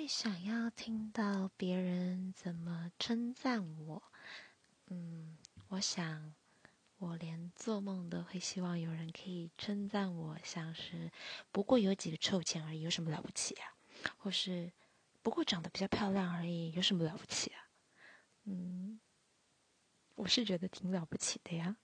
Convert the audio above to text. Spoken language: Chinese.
最想要听到别人怎么称赞我。嗯，我想我连做梦都会希望有人可以称赞我。像是不过有几个臭钱而已，有什么了不起啊？或是不过长得比较漂亮而已，有什么了不起啊？嗯，我是觉得挺了不起的呀。